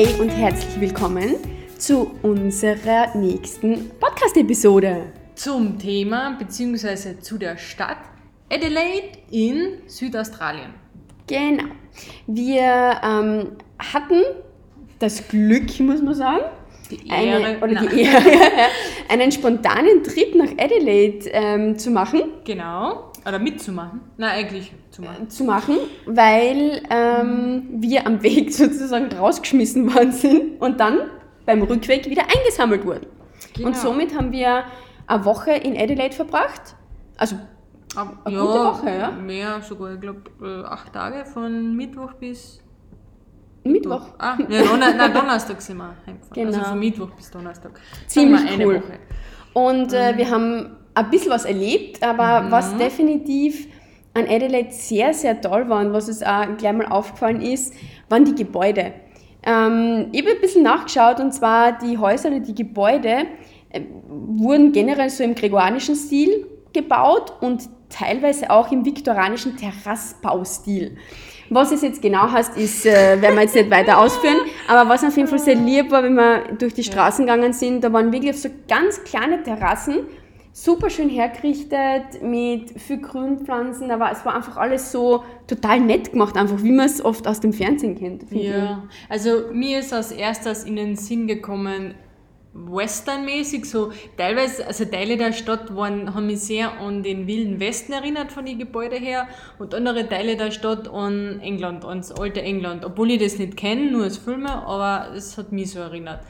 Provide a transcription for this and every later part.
Hey und herzlich willkommen zu unserer nächsten Podcast-Episode. Zum Thema bzw. zu der Stadt Adelaide in Südaustralien. Genau. Wir ähm, hatten das Glück, muss man sagen, Die Ehre, eine, oder nein. die Ehre, einen spontanen Trip nach Adelaide ähm, zu machen. Genau. Oder mitzumachen. Nein, eigentlich zu machen. zu machen, weil ähm, wir am Weg sozusagen rausgeschmissen worden sind und dann beim Rückweg wieder eingesammelt wurden. Genau. Und somit haben wir eine Woche in Adelaide verbracht. Also eine gute Woche, ja? Mehr sogar, ich glaube, äh, acht Tage von Mittwoch bis. Mittwoch. Ah, ja, Donner nein, Donnerstag sind wir heimgefahren. Genau. Also von Mittwoch bis Donnerstag. Ziemlich cool. Woche. Und äh, Mhm. wir haben ein bisschen was erlebt, aber was definitiv an Adelaide sehr, sehr toll war und was uns auch gleich mal aufgefallen ist, waren die Gebäude. Ähm, ich habe ein bisschen nachgeschaut und zwar die Häuser oder die Gebäude äh, wurden generell so im gregorianischen Stil gebaut und teilweise auch im viktorianischen Terrassbaustil. Was es jetzt genau heißt, ist, äh, werden wir jetzt nicht weiter ausführen. Aber was auf jeden Fall sehr lieb war, wenn wir durch die Straßen gegangen sind, da waren wirklich so ganz kleine Terrassen, super schön hergerichtet, mit viel Grünpflanzen, aber es war einfach alles so total nett gemacht, einfach wie man es oft aus dem Fernsehen kennt. Ja, also mir ist als erstes in den Sinn gekommen, westernmäßig, so teilweise, also Teile der Stadt waren, haben mich sehr an den wilden Westen erinnert von den Gebäuden her und andere Teile der Stadt an England, ans alte England, obwohl ich das nicht kenne, nur als Filme, aber es hat mich so erinnert.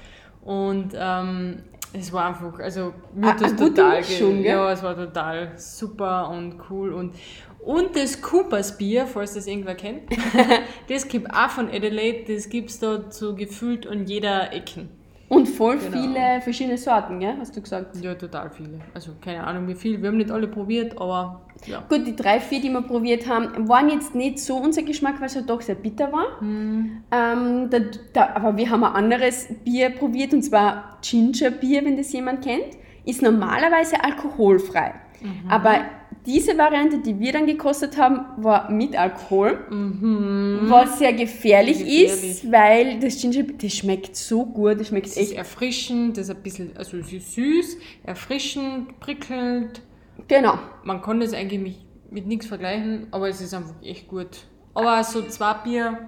Und ähm, es war einfach, also mir hat das total, Mischung, ja, es war total super und cool und und das Coopers Bier, falls das irgendwer kennt, das gibt auch von Adelaide, das gibt's da so gefühlt an jeder Ecken. Und voll Genau. viele verschiedene Sorten, gell? hast du gesagt. Ja, total viele. Also keine Ahnung wie viel, wir haben nicht alle probiert, aber ja. Gut, die drei, vier, die wir probiert haben, waren jetzt nicht so unser Geschmack, weil es halt doch sehr bitter war. Hm. Ähm, da, da, aber wir haben ein anderes Bier probiert, und zwar Ginger Bier, wenn das jemand kennt. Ist normalerweise alkoholfrei. Mhm. Aber diese Variante, die wir dann gekostet haben, war mit Alkohol. Mhm. Was sehr gefährlich, Gefährlich. ist, weil das Ginger das schmeckt so gut, das schmeckt Es ist echt. erfrischend, das ist ein bisschen, also es ist süß, erfrischend, prickelnd. Genau. Man kann das eigentlich mit, mit nichts vergleichen, aber es ist einfach echt gut. Aber so zwei Bier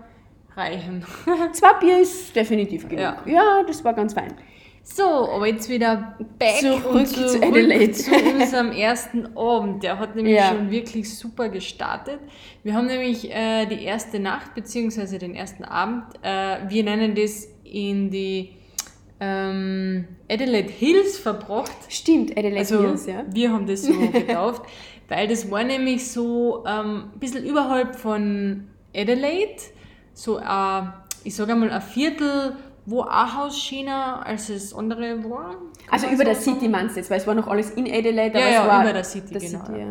reichen. Zwei Bier ist definitiv genug. Ja. ja das war ganz fein. So, aber jetzt wieder back Zurück und zu zurück Adelaide. zu unserem ersten Abend. Der hat nämlich Ja. schon wirklich super gestartet. Wir haben nämlich äh, die erste Nacht beziehungsweise den ersten Abend, äh, wir nennen das in die ähm, Adelaide Hills verbracht. Stimmt, Adelaide Also Hills, ja. wir haben das so getauft, weil das war nämlich so ähm, ein bisschen überhalb von Adelaide, so ein, ich sage einmal ein Viertel, wo ein Haus schöner als das andere war. Also über der? City meinst du jetzt, weil es war noch alles in Adelaide, Ja, aber ja, es war über der City, der genau, City, ja.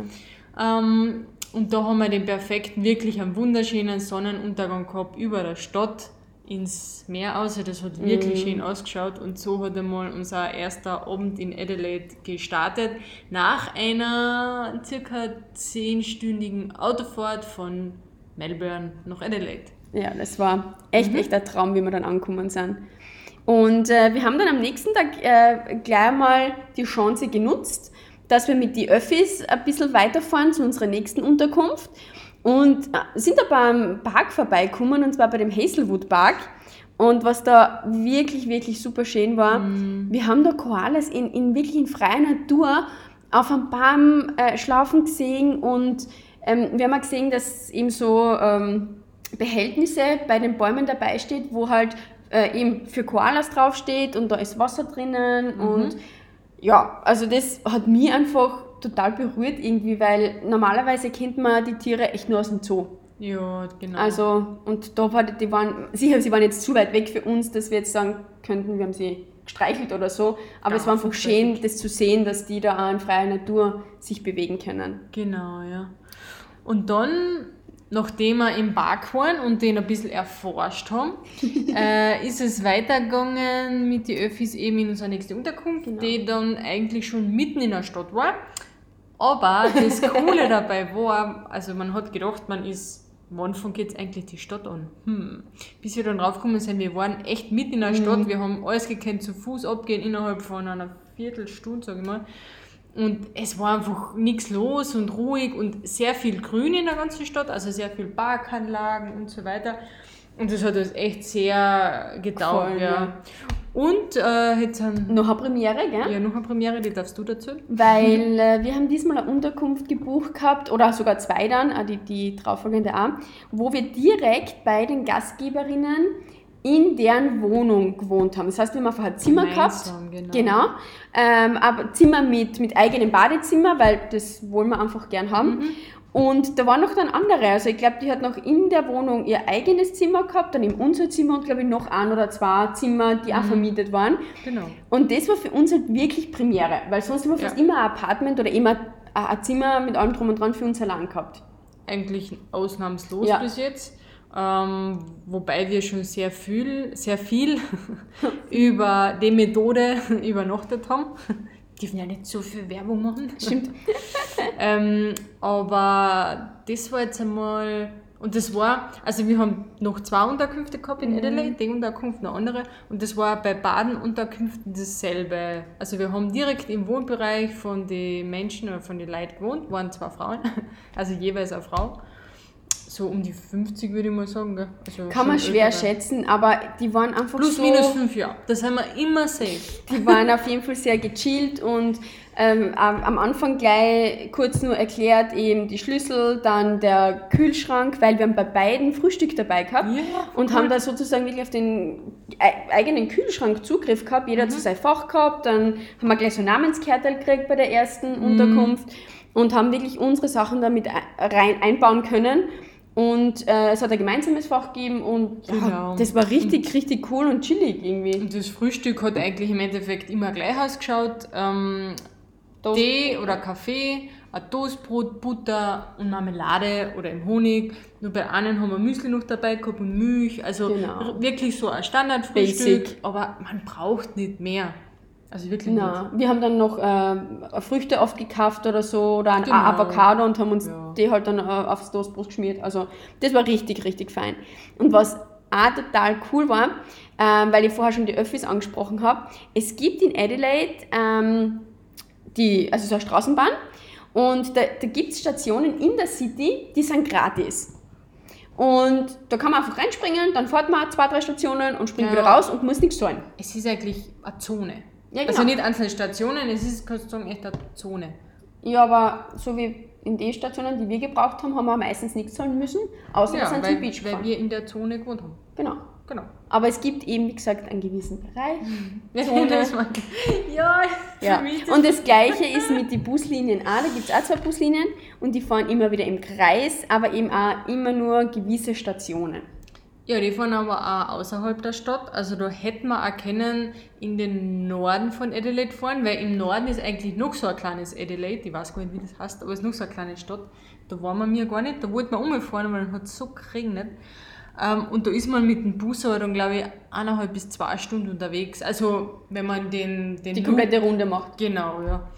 ja. Ähm, und da haben wir den perfekten, wirklich einen wunderschönen Sonnenuntergang gehabt über der Stadt ins Meer aus. Das hat wirklich schön ausgeschaut und so hat einmal unser erster Abend in Adelaide gestartet. Nach einer circa zehnstündigen Autofahrt von Melbourne nach Adelaide. Ja, das war echt, echt ein Traum, wie wir dann angekommen sind. Und äh, wir haben dann am nächsten Tag äh, gleich mal die Chance genutzt, dass wir mit die Öffis ein bisschen weiterfahren zu unserer nächsten Unterkunft und äh, sind da beim Park vorbeigekommen, und zwar bei dem Hazelwood Park. Und was da wirklich, wirklich super schön war, wir haben da Koalas in, in wirklich in freier Natur auf einem Baum äh, schlafen gesehen und ähm, wir haben auch gesehen, dass eben so ähm, Behältnisse bei den Bäumen dabei steht, wo halt äh, eben für Koalas draufsteht und da ist Wasser drinnen und ja, also das hat mich einfach total berührt irgendwie, weil normalerweise kennt man die Tiere echt nur aus dem Zoo. Ja, genau. Also, und da war, die waren, sicher, sie waren jetzt zu weit weg für uns, dass wir jetzt sagen könnten, wir haben sie gestreichelt oder so, aber Ja, es war einfach schön, das zu sehen, dass die da auch in freier Natur sich bewegen können. Genau, ja. Und dann, nachdem wir im Park waren und den ein bisschen erforscht haben, äh, ist es weitergegangen mit den Öffis eben in unsere nächste Unterkunft, Genau. die dann eigentlich schon mitten in der Stadt war. Aber das Coole dabei war, also man hat gedacht, man ist wann fängt jetzt eigentlich die Stadt an? Hm. Bis wir dann draufgekommen sind, wir waren echt mitten in der Stadt, wir haben alles gekannt, zu Fuß abgehen innerhalb von einer Viertelstunde, sage ich mal. Und es war einfach nichts los und ruhig und sehr viel Grün in der ganzen Stadt, also sehr viel Parkanlagen und so weiter. Und das hat uns echt sehr Gefallen, ja. ja. Und äh, jetzt haben Noch eine Premiere, gell? ja noch eine Premiere, die darfst du dazu. Weil äh, wir haben diesmal eine Unterkunft gebucht gehabt, oder sogar zwei dann, äh, die, die darauffolgende auch, wo wir direkt bei den Gastgeberinnen in deren Wohnung gewohnt haben. Das heißt, wir haben einfach ein Zimmer gehabt. Genau. Genau. Ähm, aber Zimmer mit, mit eigenem Badezimmer, weil das wollen wir einfach gern haben. Mhm. Und da waren noch dann andere. Also ich glaube, die hat noch in der Wohnung ihr eigenes Zimmer gehabt, dann eben unser Zimmer und glaube ich noch ein oder zwei Zimmer, die Mhm. auch vermietet waren. Genau. Und das war für uns halt wirklich Premiere, weil sonst haben wir fast Ja. immer ein Apartment oder immer ein ein Zimmer mit allem drum und dran für uns allein gehabt. Eigentlich ausnahmslos Ja. bis jetzt. Ähm, wobei wir schon sehr viel, sehr viel über die Methode übernachtet haben. Dürfen ja nicht so viel Werbung machen. Stimmt. ähm, aber das war jetzt einmal, und das war, also wir haben noch zwei Unterkünfte gehabt in Adelaide, die Unterkunft, eine andere, und das war bei Badenunterkünften dasselbe. Also wir haben direkt im Wohnbereich von den Menschen oder von den Leuten gewohnt, waren zwei Frauen, also jeweils eine Frau. So um die 50 würde ich mal sagen. Gell? Also Kann man schwer ältere. schätzen, aber die waren einfach Plus, so... minus fünf Jahre. Das haben wir immer safe. Die waren auf jeden Fall sehr gechillt und ähm, am Anfang gleich kurz nur erklärt, eben die Schlüssel, dann der Kühlschrank, weil wir haben bei beiden Frühstück dabei gehabt Ja, und cool. haben da sozusagen wirklich auf den ei- eigenen Kühlschrank Zugriff gehabt. Jeder hat so sein Fach gehabt, dann haben wir gleich so Namenskärtel gekriegt bei der ersten Unterkunft und haben wirklich unsere Sachen damit ein- rein einbauen können. Und äh, es hat ein gemeinsames Fach gegeben und ja, Genau. das war richtig, richtig cool und chillig irgendwie. Und das Frühstück hat eigentlich im Endeffekt immer gleich ausgeschaut. Ähm, Tee oder Kaffee, ein Toastbrot, Butter und Marmelade oder im Honig. Nur bei einen haben wir Müsli noch dabei gehabt und Milch. Also Genau. wirklich so ein Standardfrühstück. Basic. Aber man braucht nicht mehr. Also wirklich Na, wir haben dann noch äh, Früchte oft gekauft oder so oder ein Genau. Avocado und haben uns Ja. die halt dann äh, aufs Toastbrot geschmiert. Also das war richtig, richtig fein. Und was auch total cool war, ähm, weil ich vorher schon die Öffis angesprochen habe, es gibt in Adelaide ähm, die, also so eine Straßenbahn und da, da gibt es Stationen in der City, die sind gratis. Und da kann man einfach reinspringen, dann fährt man zwei, drei Stationen und springt Ja. wieder raus und muss nichts zahlen. Es ist eigentlich eine Zone. Ja, Also genau. nicht einzelne Stationen, es ist, kannst du sagen, echt eine Zone. Ja, aber so wie in den Stationen, die wir gebraucht haben, haben wir meistens nichts zahlen müssen, außer wir Ja, sind weil, zum Beach weil gefahren. wir in der Zone gewohnt haben. Genau. Genau. Aber es gibt eben, wie gesagt, einen gewissen Bereich. Zone. Ja, Ja. Und das Gleiche ist mit den Buslinien auch. Da gibt es auch zwei Buslinien und die fahren immer wieder im Kreis, aber eben auch immer nur gewisse Stationen. Ja, die fahren aber auch außerhalb der Stadt. Also da hätten wir auch können in den Norden von Adelaide fahren, weil im Norden ist eigentlich noch so ein kleines Adelaide. Ich weiß gar nicht, wie das heißt, aber es ist noch so eine kleine Stadt. Da waren wir mir gar nicht. Da wollten wir umfahren, aber dann hat es so geregnet. Ähm, und da ist man mit dem Bus aber dann, glaube ich, eineinhalb bis zwei Stunden unterwegs. Also wenn man den, den Die Loop- komplette Runde macht. Genau, ja.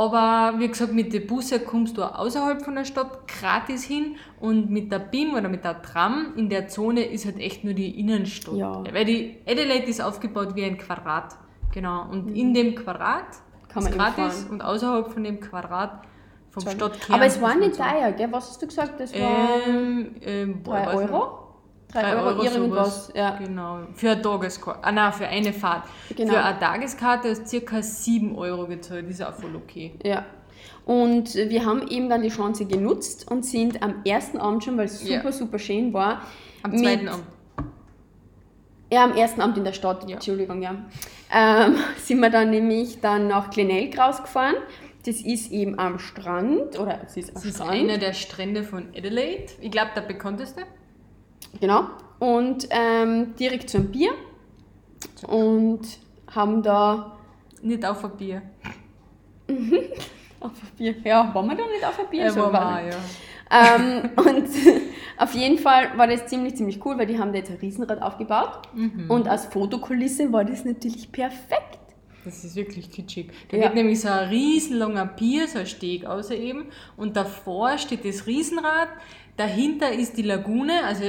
Aber wie gesagt, mit den Busse kommst du außerhalb von der Stadt gratis hin und mit der BIM oder mit der Tram in der Zone ist halt echt nur die Innenstadt. Ja. Weil die Adelaide ist aufgebaut wie ein Quadrat. Genau. Und mhm. in dem Quadrat Kann ist gratis und außerhalb von dem Quadrat vom Stadtkern. Aber es war nicht teuer, gell? Was hast du gesagt? Das war ähm, ähm, boah, Euro? 3 Euro, Euro irgendwas. Ja. Genau. Für eine Tageskarte. Ah, nein, für eine Fahrt. Genau. Für eine Tageskarte ist circa 7 Euro gezahlt. Ist auch voll okay. Ja. Und wir haben eben dann die Chance genutzt und sind am ersten Abend schon, weil es super, ja. super schön war. Am zweiten Abend. Ja, am ersten Abend in der Stadt, ja. Entschuldigung, ja. Ähm, sind wir dann nämlich dann nach Glenelg rausgefahren. Das ist eben am Strand, oder es ist Strand. Das ist einer der Strände von Adelaide. Ich glaube, der bekannteste. Genau. Und ähm, direkt zum Bier. Und haben da Nicht auf ein Bier. auf ein Bier. Ja, waren wir da nicht auf ein Bier? Äh, So war ja. Ähm, und auf jeden Fall war das ziemlich, ziemlich cool, weil die haben da jetzt ein Riesenrad aufgebaut. Mhm. Und als Fotokulisse war das natürlich perfekt. Das ist wirklich kitschig. Da Ja. geht nämlich so ein riesenlanger Pier, so ein Steg außer eben. Und davor steht das Riesenrad. Dahinter ist die Lagune, also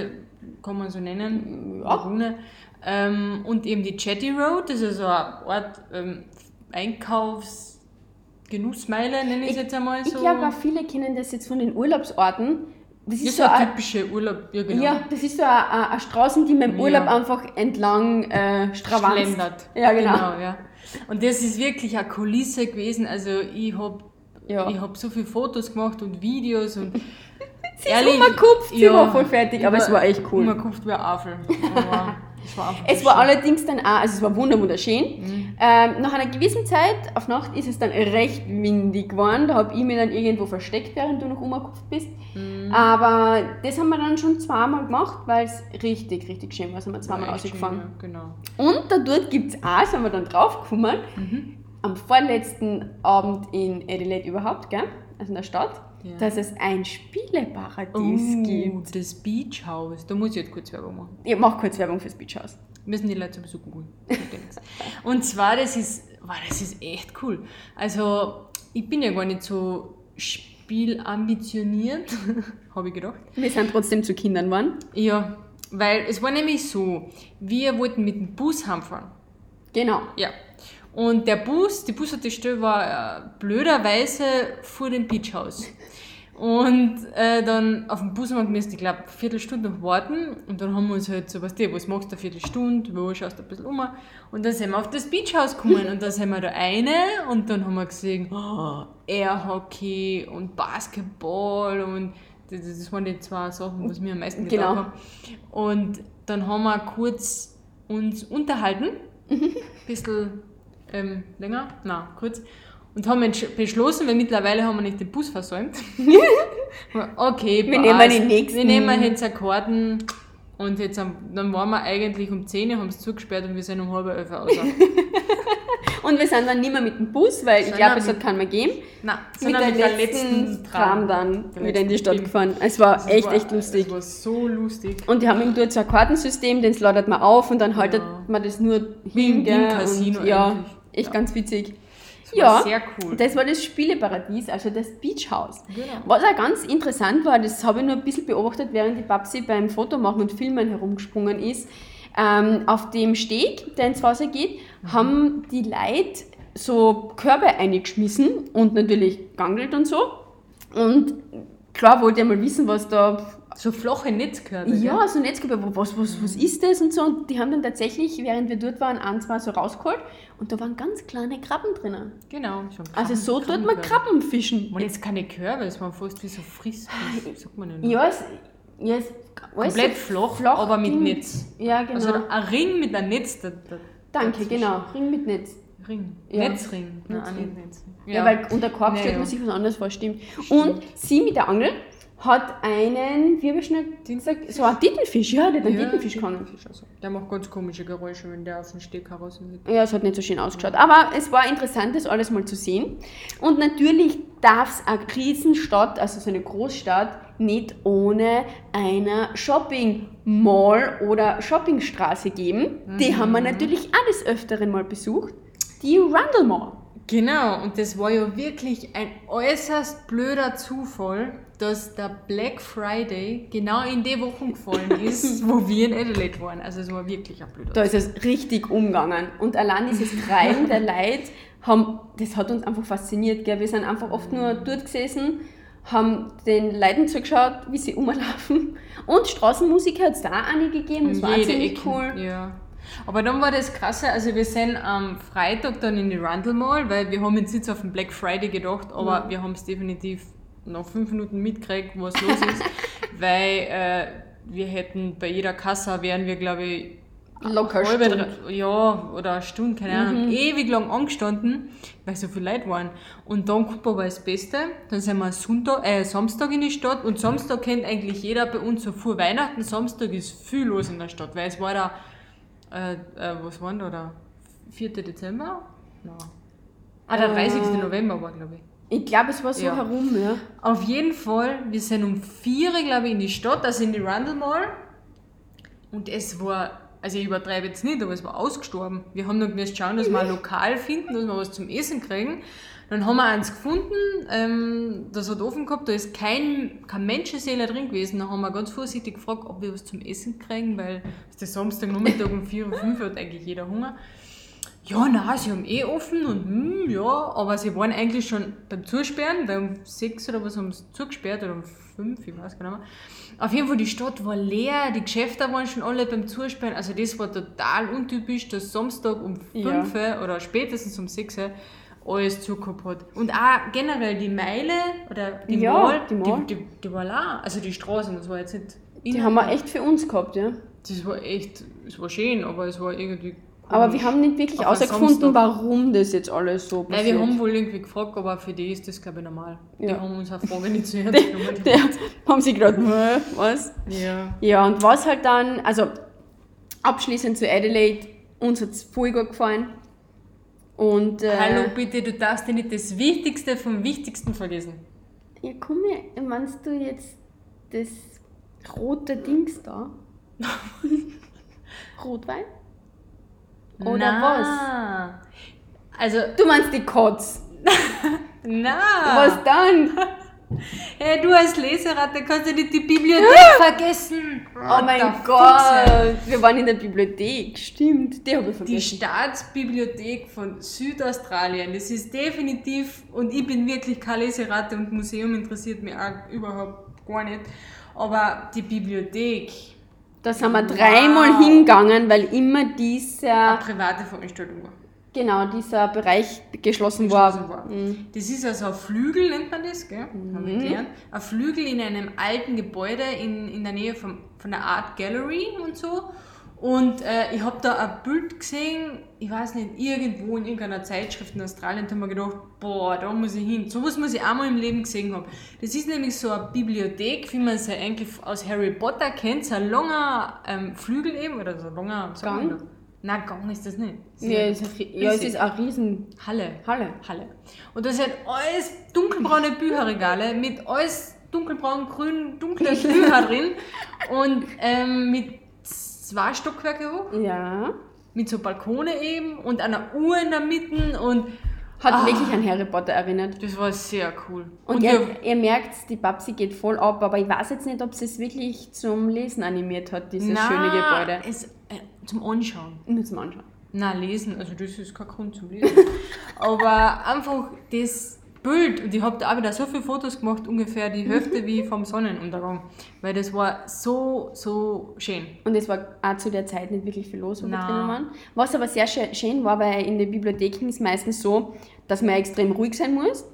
kann man so nennen, Ja. Lagune. Ähm, und eben die Jetty Road, das ist so eine Art ähm, Einkaufsgenussmeile, nenne ich es jetzt einmal so. Ich glaube auch viele kennen das jetzt von den Urlaubsorten. Das das ist ist so so ein, ein typischer Urlaub, ja genau. ja, das ist so eine, eine eine Straßen, die man im Ja. Urlaub einfach entlang äh, stravanzt. Schlendert. Ja, genau. ja. Und das ist wirklich eine Kulisse gewesen. Also ich habe Ja. ich hab so viele Fotos gemacht und Videos und Sie ist umgekupft, sie war voll fertig, aber es war echt cool. Umgekupft wie ein Afel. Es war einfach Es war allerdings dann auch, also es war wunder- wunderschön. Mhm. Ähm, nach einer gewissen Zeit, auf Nacht, ist es dann recht windig geworden. Da habe ich mich dann irgendwo versteckt, während du noch umgekupft bist. Mhm. Aber das haben wir dann schon zweimal gemacht, weil es richtig, richtig schön war. Sind wir zweimal rausgefahren. ja, Genau. Und da dort gibt es auch, sind wir dann draufgekommen, Mhm. am vorletzten Abend in Adelaide überhaupt, gell? also in der Stadt, Ja. dass es ein Spieleparadies gibt. Oh, das Beach House. Da muss ich jetzt kurz Werbung machen. Ich mache kurz Werbung fürs Beach House. Müssen die Leute sowieso googeln. Und zwar, das ist, wow, das ist echt cool. Also, ich bin ja gar nicht so spielambitioniert, habe ich gedacht. Wir sind trotzdem zu Kindern geworden. Ja, weil es war nämlich so, wir wollten mit dem Bus heimfahren. Genau. Ja. Und der Bus, die Bushaltestelle war äh, blöderweise vor dem Beachhaus. Und äh, dann auf dem Bus haben wir gemusst, ich glaube, eine Viertelstunde noch warten. Und dann haben wir uns halt so, weißt du, was machst du eine Viertelstunde, wo schaust du ein bisschen um. Und dann sind wir auf das Beachhaus gekommen und da sind wir da eine und dann haben wir gesehen, oh, Airhockey und Basketball und das, das waren die zwei Sachen, was mir am meisten Genau. gedacht haben. Und dann haben wir kurz uns unterhalten, ein bisschen ähm, länger, na kurz, und haben beschlossen, weil mittlerweile haben wir nicht den Bus versäumt. okay, Wir nehmen den nächsten. Wir nehmen jetzt Karten und jetzt dann waren wir eigentlich um 10 Uhr, haben es zugesperrt und wir sind um halb elf raus. Und wir sind dann nicht mehr mit dem Bus, weil ich glaube, es mit- hat keinen mehr gegeben. Nein, Mit sondern der letzten Tram dann Der wieder in die Stadt Film. gefahren. Es war Das echt, war- echt lustig. Es war so lustig. Und die haben eben dort so ein Kartensystem, den ladet man auf und dann haltet Ja. man das nur hin. wie im Casino Ja, eigentlich. Echt ganz witzig. Das Ja, sehr cool. Das war das Spieleparadies, also das Beach House. Genau. Was auch ganz interessant war, das habe ich nur ein bisschen beobachtet, während die Babsi beim Fotomachen und Filmen herumgesprungen ist. Ähm, auf dem Steg, der ins Wasser geht, Mhm. haben die Leute so Körbe eingeschmissen und natürlich gangelt und so. Und klar wollte ich mal wissen, was da So flache Netzkörbe. ja, so Netzkörper, was, was, was ist das und so. Und die haben dann tatsächlich, während wir dort waren, ein, zwei so rausgeholt und da waren ganz kleine Krabben drinnen. Genau. schon Also Krabben- so tut man. Krabben fischen. Man jetzt keine Körbe, es waren fast wie so Friss. Das sagt man ja nicht. Ja, es, ja, es Komplett so flach, aber mit Ding. Netz. Ja, genau. Also ein Ring mit einem Netz. Da, da, Danke, genau. Ring mit Netz. Ring. Ja. Netzring. Nein, Netzring. nicht Netzring. Ja, weil unter Korb Ja, stellt man ja. sich was anderes vor, stimmt. Und sie mit der Angel hat einen, wie habe ich schnell gesagt, so einen Tintenfisch, ja, der hat einen Ja. Tintenfisch, also. Der macht ganz komische Geräusche, wenn der auf den Steg heraus liegt. Ja, es hat nicht so schön ausgeschaut. Aber es war interessant, das alles mal zu sehen. Und natürlich darf es eine Riesenstadt, also so eine Großstadt, nicht ohne einer Shopping Mall oder Shoppingstraße geben. Die haben wir natürlich auch des Öfteren mal besucht. Die Rundle Mall. Genau, und das war ja wirklich ein äußerst blöder Zufall, dass der Black Friday genau in die Wochen gefallen ist, wo wir in Adelaide waren. Also es war wirklich ein blöder Da ist es richtig umgegangen. Und allein dieses Treiben der Leute, haben, das hat uns einfach fasziniert. Gell? Wir sind einfach oft nur dort gesessen, haben den Leuten zugeschaut, wie sie rumlaufen. Und Straßenmusik hat es da auch eine gegeben, das war auch ziemlich cool. Ja. Aber dann war das krasse, also wir sind am Freitag dann in die Rundle Mall, weil wir haben jetzt nicht auf den Black Friday gedacht, aber wir haben es definitiv nach fünf Minuten mitgekriegt, was los ist, weil äh, wir hätten bei jeder Kasse wären wir glaube ich Locker halbe, Stunde. ja, oder eine Stunde, keine Ahnung, ewig lang angestanden, weil so viele Leute waren. Und dann kommt aber das Beste, dann sind wir Sonntag, äh, Samstag in die Stadt und Samstag kennt eigentlich jeder bei uns so vor Weihnachten, Samstag ist viel los in der Stadt, weil es war da, äh, äh, was war denn da, der 4. Dezember? Nein. Ah, der 30. Äh. November war, glaube ich. Ich glaube, es war so Ja. herum, ja. Auf jeden Fall, wir sind um 4 Uhr, glaube ich, in die Stadt, also in die Rundle Mall. Und es war also ich übertreibe jetzt nicht, aber es war ausgestorben. Wir haben dann müssen schauen, dass wir ein Lokal finden, dass wir was zum Essen kriegen. Dann haben wir eins gefunden, ähm, das hat offen gehabt, da ist kein, kein Menschenseele drin gewesen. Dann haben wir ganz vorsichtig gefragt, ob wir was zum Essen kriegen, weil es ist Samstagnachmittag um 4 Uhr, 5 Uhr hat eigentlich jeder Hunger. Ja, nein, sie haben eh offen und hm, ja, aber sie waren eigentlich schon beim Zusperren, weil um 6 oder was haben sie zugesperrt oder um 5, ich weiß gar nicht mehr. Auf jeden Fall, die Stadt war leer, die Geschäfte waren schon alle beim Zusperren, also das war total untypisch, dass Samstag um 5 Ja. oder spätestens um 6 alles zugehabt hat. Und auch generell die Meile oder die Ja, Mall, die Mall. Die, die, die war leer. Also die Straßen, das war jetzt nicht. Die haben wir echt für uns gehabt, ja. Das war echt, es war schön, aber es war irgendwie. Aber wir haben nicht wirklich herausgefunden, warum das jetzt alles so Nein, passiert. wir haben wohl irgendwie gefragt, aber für die ist das, glaube ich, normal. Die Ja. haben unsere Frage nicht zu ernst genommen. Haben sie "Hä, was? Ja. Ja, und was halt dann, also abschließend zu Adelaide, uns hat es voll gut gefallen. Und, äh, Hallo, bitte, du darfst dir nicht das Wichtigste vom Wichtigsten vergessen. Ja, komm meinst du jetzt das rote Dings da? Rotwein? Oder Na. Also, Du meinst die Kotz. na. Was dann? Hey, du als Leseratte kannst du nicht die Bibliothek vergessen. Oh What mein Gott, wir waren in der Bibliothek, stimmt, die habe ich Die vergessen. Staatsbibliothek von Südaustralien, das ist definitiv, und ich bin wirklich keine Leseratte und Museum interessiert mich auch überhaupt gar nicht, aber die Bibliothek, Da sind wir dreimal Wow. hingegangen, weil immer eine dieser, private Veranstaltung war. Genau, dieser Bereich geschlossen, geschlossen war. war. Mhm. Das ist also ein Flügel, nennt man das, gell? Haben wir gelernt. Ein Flügel in einem alten Gebäude in, in der Nähe vom, von der Art Gallery und so. Und äh, ich habe da ein Bild gesehen, ich weiß nicht, irgendwo in irgendeiner Zeitschrift in Australien, da habe ich mir gedacht, boah, da muss ich hin. Sowas muss ich einmal im Leben gesehen haben. Das ist nämlich so eine Bibliothek, wie man sie eigentlich aus Harry Potter kennt, so ein langer ähm, Flügel eben, oder so ein langer was man Gang? Nein, Gang ist das nicht. Das Ja, ist, ein- ja, es ist eine riesen Halle. Halle. Halle. Und da sind alles dunkelbraune Bücherregale mit alles dunkelbraun, grün, dunklen Bücher drin und ähm, mit zwei Stockwerke hoch, Ja. mit so Balkone eben und einer Uhr in der Mitte und Hat Ah. wirklich an Harry Potter erinnert. das war sehr cool. Und, wir- ihr, ihr merkt, die Babsi geht voll ab, aber ich weiß jetzt nicht, ob sie es wirklich zum Lesen animiert hat, dieses Na, schöne Gebäude. Es, zum Anschauen. Müssen wir anschauen. Na, lesen, also das ist kein Grund zum Lesen. Aber einfach das Bild, und ich habe da auch wieder so viele Fotos gemacht, ungefähr die Hälfte wie vom Sonnenuntergang. Weil das war so, so schön. Und es war auch zu der Zeit nicht wirklich viel los, wo wir Nein. drinnen waren. Was aber sehr schö- schön war, weil in den Bibliotheken ist meistens so, dass man extrem ruhig sein muss.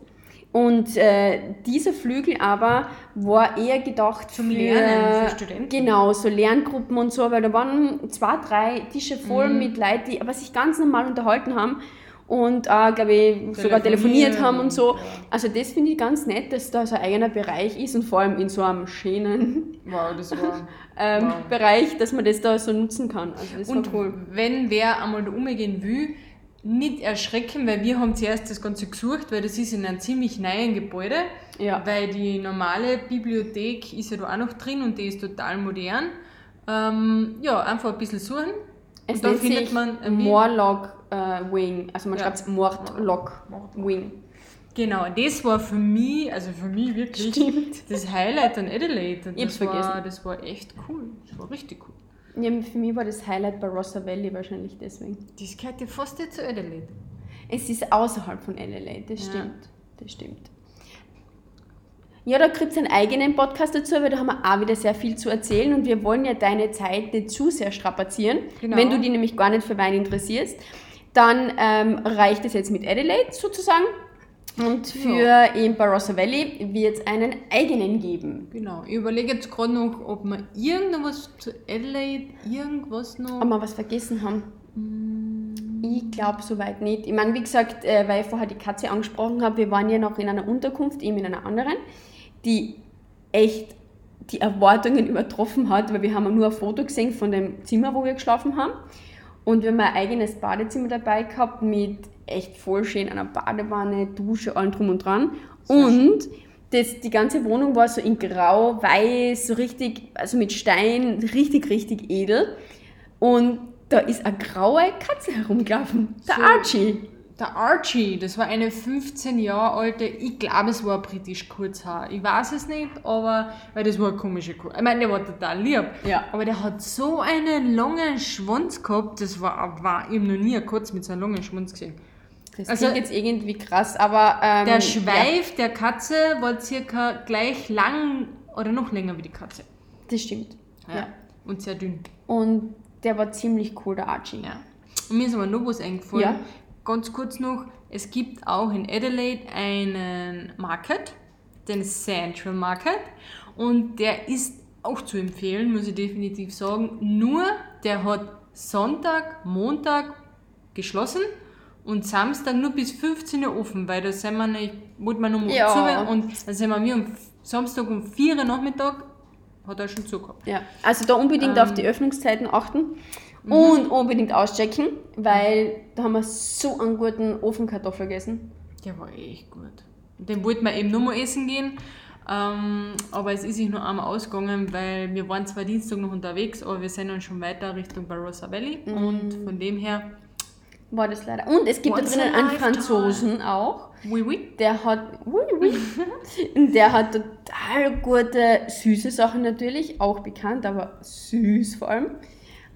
Und äh, dieser Flügel aber war eher gedacht Zum Lernen, für Studenten. Genau, so Lerngruppen und so, weil da waren zwei, drei Tische voll Mhm. mit Leuten, die aber sich ganz normal unterhalten haben und auch, glaube ich, sogar telefoniert haben und so. ja. Also das finde ich ganz nett, dass da so ein eigener Bereich ist und vor allem in so einem schönen Wow, das war. ähm, Wow. Bereich, dass man das da so nutzen kann. Also das Und cool. wenn wer einmal da umgehen will, nicht erschrecken, weil wir haben zuerst das Ganze gesucht, weil das ist in einem ziemlich neuen Gebäude. Ja. Weil die normale Bibliothek ist ja da auch noch drin und die ist total modern. Ähm, ja, einfach ein bisschen suchen. Es und da nennt findet sich man. Morlock äh, Wing. Also man Ja. schreibt Mordlock Wing. Genau, das war für mich, also für mich wirklich Stimmt. das Highlight an Adelaide. Und Ich hab's das, war, vergessen. das war echt cool. Das war richtig cool. Ja, für mich war das Highlight bei Rossa Valley wahrscheinlich deswegen. Das gehört ja fast nicht zu Adelaide. Es ist außerhalb von Adelaide, das Ja. stimmt. Das stimmt. Ja, da kriegt es einen eigenen Podcast dazu, weil da haben wir auch wieder sehr viel zu erzählen und wir wollen ja deine Zeit nicht zu sehr strapazieren. Genau. Wenn du dich nämlich gar nicht für Wein interessierst, dann ähm, reicht es jetzt mit Adelaide sozusagen. Und für eben Barossa Valley wird es einen eigenen geben. Genau. Ich überlege jetzt gerade noch, ob wir irgendwas zu Adelaide, irgendwas noch. Ob wir was vergessen haben. Mm. Ich glaube soweit nicht. Ich meine, wie gesagt, äh, weil ich vorher die Katze angesprochen habe, wir waren ja noch in einer Unterkunft, eben in einer anderen, die echt die Erwartungen übertroffen hat, weil wir haben nur ein Foto gesehen von dem Zimmer, wo wir geschlafen haben. Und wir haben ein eigenes Badezimmer dabei gehabt mit echt voll schön einer Badewanne, Dusche, allem drum und dran. Und das, die ganze Wohnung war so in grau, weiß, so richtig, also mit Stein, richtig, richtig edel. und da ist eine graue Katze herumgelaufen. Der So. Archie. Der Archie, das war eine 15 Jahre alte, ich glaube, es war britisch Kurzhaar. Ich weiß es nicht, aber, weil das war eine komische Kur Ich meine, der war total lieb. Ja. Aber der hat so einen langen Schwanz gehabt, das war, war ich hab noch nie Katze mit so einem langen Schwanz gesehen. Das Also- klingt jetzt irgendwie krass, aber. Ähm, Der ja. Schweif der Katze war circa gleich lang oder noch länger wie die Katze. Das stimmt. Ja. Und sehr dünn. Und der war ziemlich cool, der Archie. Ja. Und mir ist aber noch was eingefallen. Ja. Ganz kurz noch, es gibt auch in Adelaide einen Market, den Central Market. Und der ist auch zu empfehlen, muss ich definitiv sagen. Nur, der hat Sonntag, Montag geschlossen und Samstag nur bis 15 Uhr offen, weil da sind wir nicht, wollten wir noch Ja. zu und dann sind wir, um Samstag um 4 Uhr Nachmittag, hat er schon zugehabt. Ja, also da unbedingt Ähm. auf die Öffnungszeiten achten Mhm. und unbedingt auschecken, weil da haben wir so einen guten Ofenkartoffel gegessen. Der war echt gut. Den wollten wir eben nur mal essen gehen. Ähm, aber es ist sich nur einmal ausgegangen, weil wir waren zwar Dienstag noch unterwegs, aber wir sind dann schon weiter Richtung Barossa Valley. Und von dem her, War das leider. Und es gibt Once da drinnen einen. Franzosen auch. oui, oui. Der hat, ui, ui. Und der hat total gute, süße Sachen natürlich, auch bekannt, aber süß vor allem.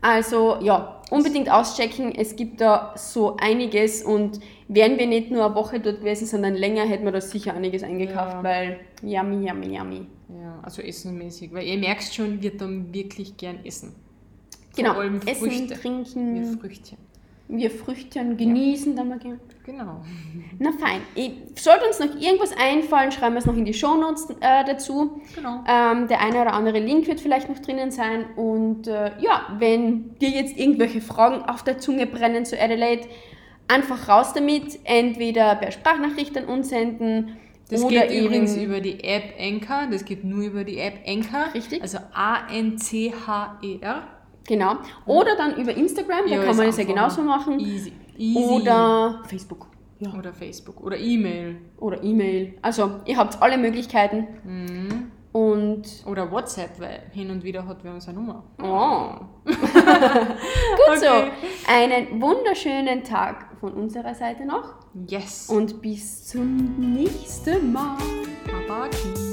Also ja, unbedingt auschecken. Es gibt da so einiges und wären wir nicht nur eine Woche dort gewesen, sondern länger, hätten wir da sicher einiges eingekauft, Ja. weil yummy, yummy, yummy. Ja, also essenmäßig. Weil ihr merkt schon, wir tun wirklich gern essen. Genau, Vor allem essen, Früchte. Wir trinken, Früchtchen. Wir Früchtchen genießen dann mal gern. Genau. Na fein. Sollte uns noch irgendwas einfallen, schreiben wir es noch in die Shownotes äh, dazu. Genau. Ähm, der eine oder andere Link wird vielleicht noch drinnen sein. Und äh, ja, wenn dir jetzt irgendwelche Fragen auf der Zunge brennen zu Adelaide, einfach raus damit. Entweder per Sprachnachricht an uns senden Das geht übrigens über die App Anchor. Das geht nur über die App Anchor. Richtig. Also A-N-C-H-E-R. Genau. Oder dann über Instagram, da Ja, kann man das ja genauso machen. Easy. Easy. Oder Facebook. Ja. Oder Facebook. Oder E-Mail. Oder E-Mail. Also, ihr habt alle Möglichkeiten. Mhm. Und Oder WhatsApp, weil hin und wieder hat wer unsere Nummer. Oh. Gut so. Okay. Einen wunderschönen Tag von unserer Seite noch Yes. und bis zum nächsten Mal. Babaki.